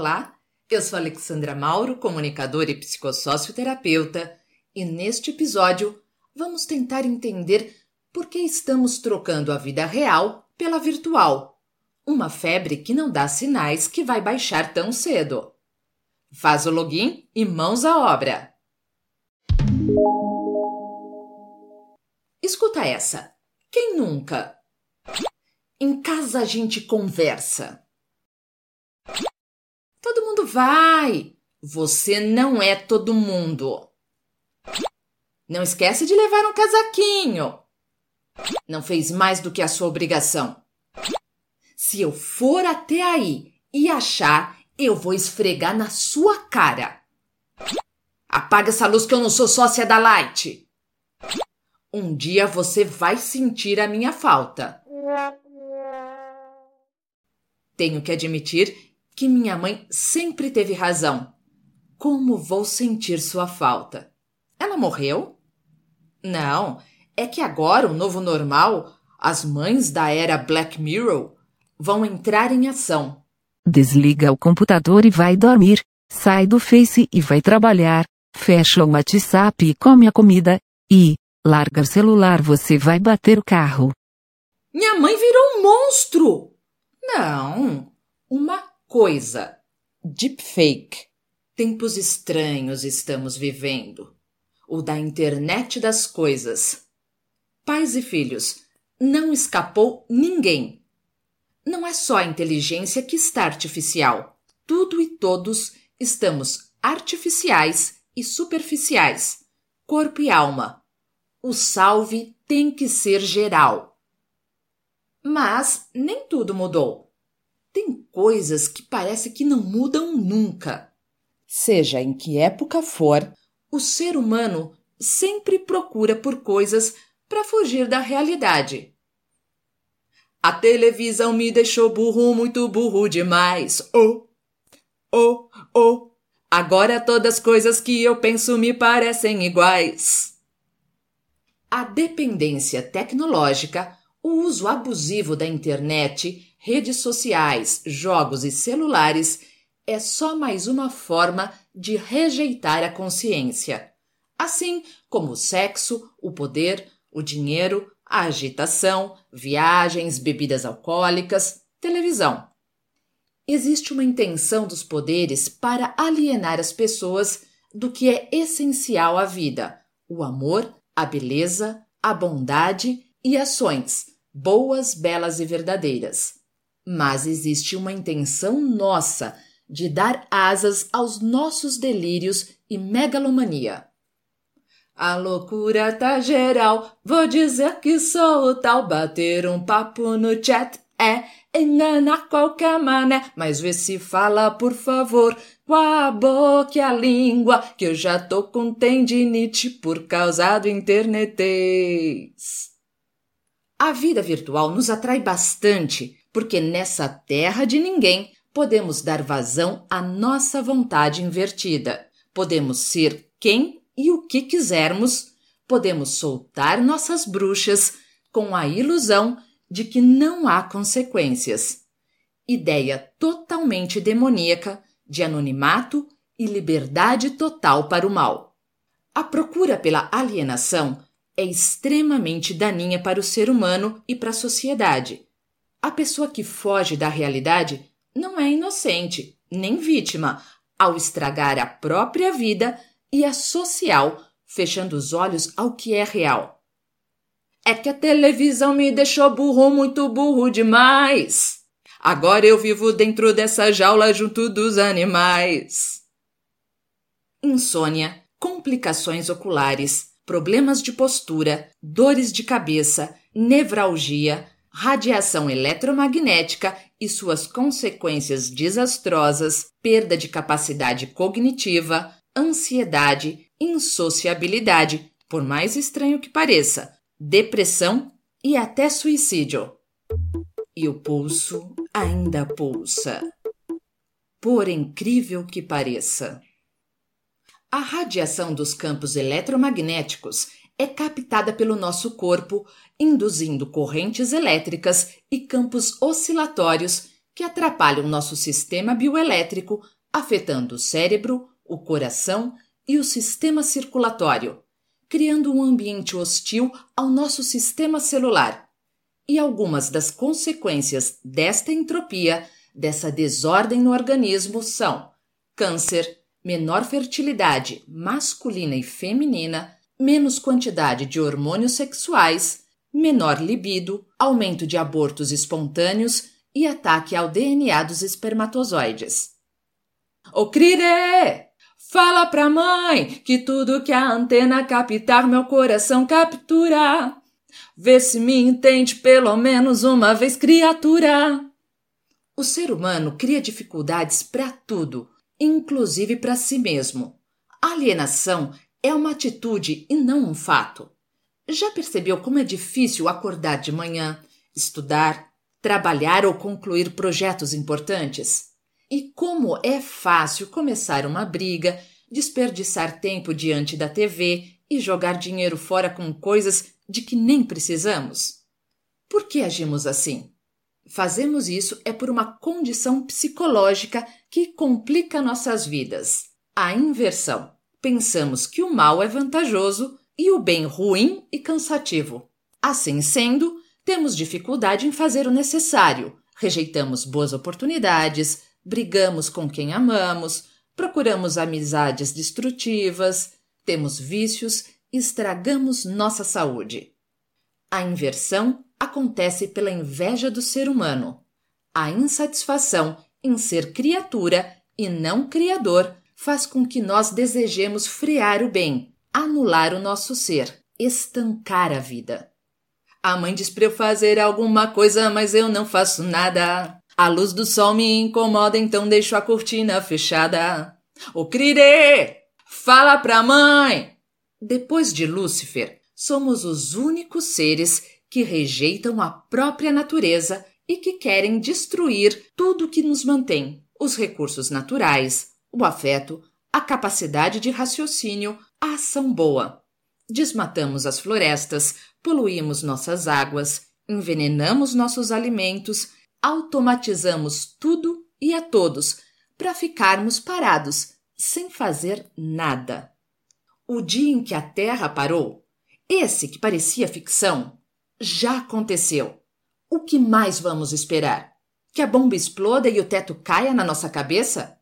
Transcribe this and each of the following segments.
Olá, eu sou Alexandra Mauro, comunicadora e psicossocioterapeuta, e neste episódio vamos tentar entender por que estamos trocando a vida real pela virtual. Uma febre que não dá sinais que vai baixar tão cedo. Faz o login e mãos à obra. Escuta essa. Quem nunca? Em casa a gente conversa. Todo mundo vai. Você não é todo mundo. Não esquece de levar um casaquinho. Não fez mais do que a sua obrigação. Se eu for até aí e achar, eu vou esfregar na sua cara. Apaga essa luz que eu não sou sócia da Light. Um dia você vai sentir a minha falta. Tenho que admitir que minha mãe sempre teve razão. Como vou sentir sua falta? Ela morreu? Não, é que agora o novo normal, as mães da era Black Mirror, vão entrar em ação. Desliga o computador e vai dormir. Sai do Face e vai trabalhar. Fecha o WhatsApp e come a comida. E, larga o celular, você vai bater o carro. Minha mãe virou um monstro! Não, uma coisa. Deepfake. Tempos estranhos estamos vivendo. O da internet das coisas. Pais e filhos, não escapou ninguém. Não é só a inteligência que está artificial. Tudo e todos estamos artificiais e superficiais, corpo e alma. O salve tem que ser geral. Mas nem tudo mudou. Tem coisas que parece que não mudam nunca. Seja em que época for, o ser humano sempre procura por coisas para fugir da realidade. A televisão me deixou burro, muito burro demais. Oh, oh, oh. Agora todas as coisas que eu penso me parecem iguais. A dependência tecnológica, o uso abusivo da internet redes sociais, jogos e celulares é só mais uma forma de rejeitar a consciência. Assim como o sexo, o poder, o dinheiro, a agitação, viagens, bebidas alcoólicas, televisão. Existe uma intenção dos poderes para alienar as pessoas do que é essencial à vida: o amor, a beleza, a bondade e ações, boas, belas e verdadeiras mas existe uma intenção nossa de dar asas aos nossos delírios e megalomania. A loucura tá geral, vou dizer que sou o tal, bater um papo no chat é enganar qualquer mané, mas vê se fala, por favor, com a boca e a língua, que eu já tô com tendinite por causa do internetês. A vida virtual nos atrai bastante porque nessa terra de ninguém podemos dar vazão à nossa vontade invertida. Podemos ser quem e o que quisermos, podemos soltar nossas bruxas com a ilusão de que não há consequências. Ideia totalmente demoníaca de anonimato e liberdade total para o mal. A procura pela alienação é extremamente daninha para o ser humano e para a sociedade a pessoa que foge da realidade não é inocente, nem vítima, ao estragar a própria vida e a social, fechando os olhos ao que é real. É que a televisão me deixou burro, muito burro demais. Agora eu vivo dentro dessa jaula junto dos animais. Insônia, complicações oculares, problemas de postura, dores de cabeça, nevralgia, radiação eletromagnética e suas consequências desastrosas, perda de capacidade cognitiva, ansiedade, insociabilidade, por mais estranho que pareça, depressão e até suicídio. E o pulso ainda pulsa. Por incrível que pareça. A radiação dos campos eletromagnéticos é captada pelo nosso corpo, induzindo correntes elétricas e campos oscilatórios que atrapalham nosso sistema bioelétrico, afetando o cérebro, o coração e o sistema circulatório, criando um ambiente hostil ao nosso sistema celular. E algumas das consequências desta entropia, dessa desordem no organismo, são câncer, menor fertilidade masculina e feminina, menos quantidade de hormônios sexuais, menor libido, aumento de abortos espontâneos e ataque ao DNA dos espermatozoides. Ô Crire! Fala pra mãe que tudo que a antena captar meu coração captura. Vê se me entende pelo menos uma vez, criatura. O ser humano cria dificuldades para tudo, inclusive para si mesmo. A alienação é uma atitude e não um fato. Já percebeu como é difícil acordar de manhã, estudar, trabalhar ou concluir projetos importantes? E como é fácil começar uma briga, desperdiçar tempo diante da TV e jogar dinheiro fora com coisas de que nem precisamos? Por que agimos assim? Fazemos isso é por uma condição psicológica que complica nossas vidas a inversão. Pensamos que o mal é vantajoso e o bem ruim e cansativo. Assim sendo, temos dificuldade em fazer o necessário, rejeitamos boas oportunidades, brigamos com quem amamos, procuramos amizades destrutivas, temos vícios e estragamos nossa saúde. A inversão acontece pela inveja do ser humano. A insatisfação em ser criatura e não criador faz com que nós desejemos frear o bem, anular o nosso ser, estancar a vida. A mãe diz para eu fazer alguma coisa, mas eu não faço nada. A luz do sol me incomoda, então deixo a cortina fechada. Ô Crire! Fala pra mãe! Depois de Lúcifer, somos os únicos seres que rejeitam a própria natureza e que querem destruir tudo que nos mantém: os recursos naturais, o afeto, a capacidade de raciocínio, a ação boa. Desmatamos as florestas, poluímos nossas águas, envenenamos nossos alimentos, automatizamos tudo e a todos para ficarmos parados, sem fazer nada. O dia em que a Terra parou, esse que parecia ficção, já aconteceu. O que mais vamos esperar? Que a bomba exploda e o teto caia na nossa cabeça?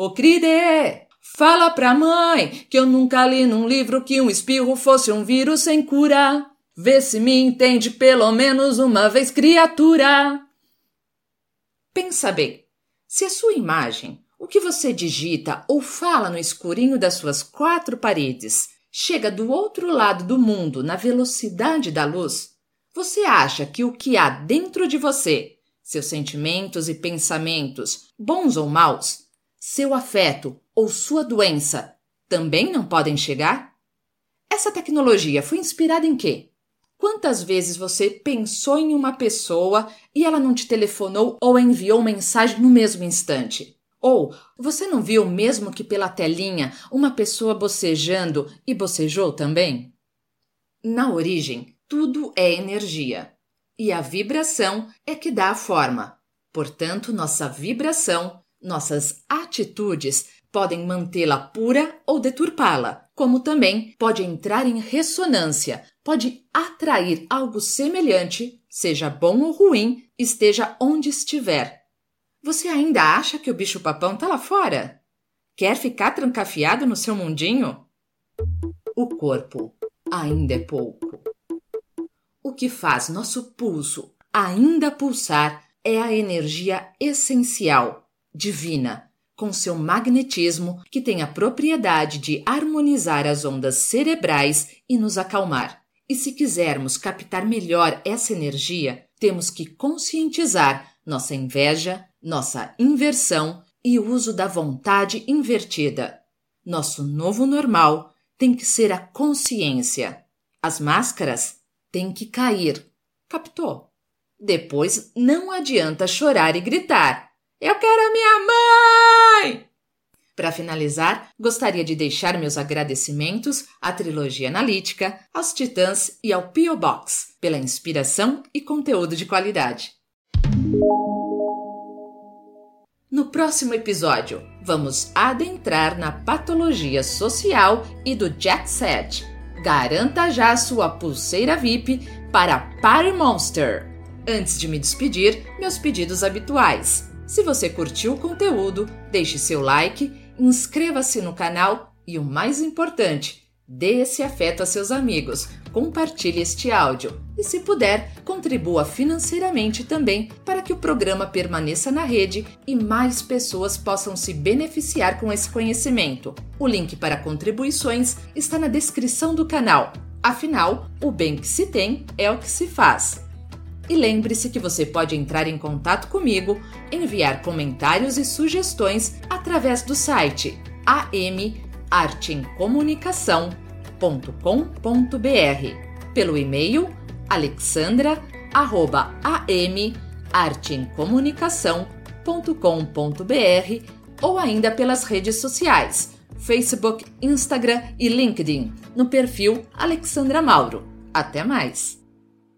Ô Cride, fala pra mãe que eu nunca li num livro que um espirro fosse um vírus sem cura. Vê se me entende pelo menos uma vez, criatura. Pensa bem, se a sua imagem, o que você digita ou fala no escurinho das suas quatro paredes, chega do outro lado do mundo na velocidade da luz, você acha que o que há dentro de você, seus sentimentos e pensamentos, bons ou maus, seu afeto ou sua doença, também não podem chegar? Essa tecnologia foi inspirada em quê? Quantas vezes você pensou em uma pessoa e ela não te telefonou ou enviou mensagem no mesmo instante? Ou você não viu, mesmo que pela telinha, uma pessoa bocejando e bocejou também? Na origem, tudo é energia. E a vibração é que dá a forma. Portanto, nossa vibração, nossas atitudes podem mantê-la pura ou deturpá-la, como também pode entrar em ressonância, pode atrair algo semelhante, seja bom ou ruim, esteja onde estiver, você ainda acha que o bicho-papão tá lá fora? Quer ficar trancafiado no seu mundinho? O corpo ainda é pouco. O que faz nosso pulso ainda pulsar é a energia essencial, divina, com seu magnetismo que tem a propriedade de harmonizar as ondas cerebrais e nos acalmar. E se quisermos captar melhor essa energia, temos que conscientizar nossa inveja, nossa inversão e o uso da vontade invertida. Nosso novo normal tem que ser a consciência. As máscaras têm que cair. Captou? Depois não adianta chorar e gritar: Eu quero a minha mãe! Para finalizar, gostaria de deixar meus agradecimentos à Trilogia Analítica, aos Titãs e ao P.O. Box pela inspiração e conteúdo de qualidade. No próximo episódio, vamos adentrar na patologia social e do jet set. Garanta já sua pulseira VIP para Party Monster. Antes de me despedir, meus pedidos habituais. Se você curtiu o conteúdo, deixe seu like, inscreva-se no canal e o mais importante, dê esse afeto a seus amigos, compartilhe este áudio e, se puder, contribua financeiramente também para que o programa permaneça na rede e mais pessoas possam se beneficiar com esse conhecimento. O link para contribuições está na descrição do canal. Afinal, o bem que se tem é o que se faz. E lembre-se que você pode entrar em contato comigo, enviar comentários e sugestões através do site amarteemcomunicação.com.br, pelo e-mail alexandra@amarteemcomunicação.com.br ou ainda pelas redes sociais, Facebook, Instagram e LinkedIn, no perfil Alexandra Mauro. Até mais!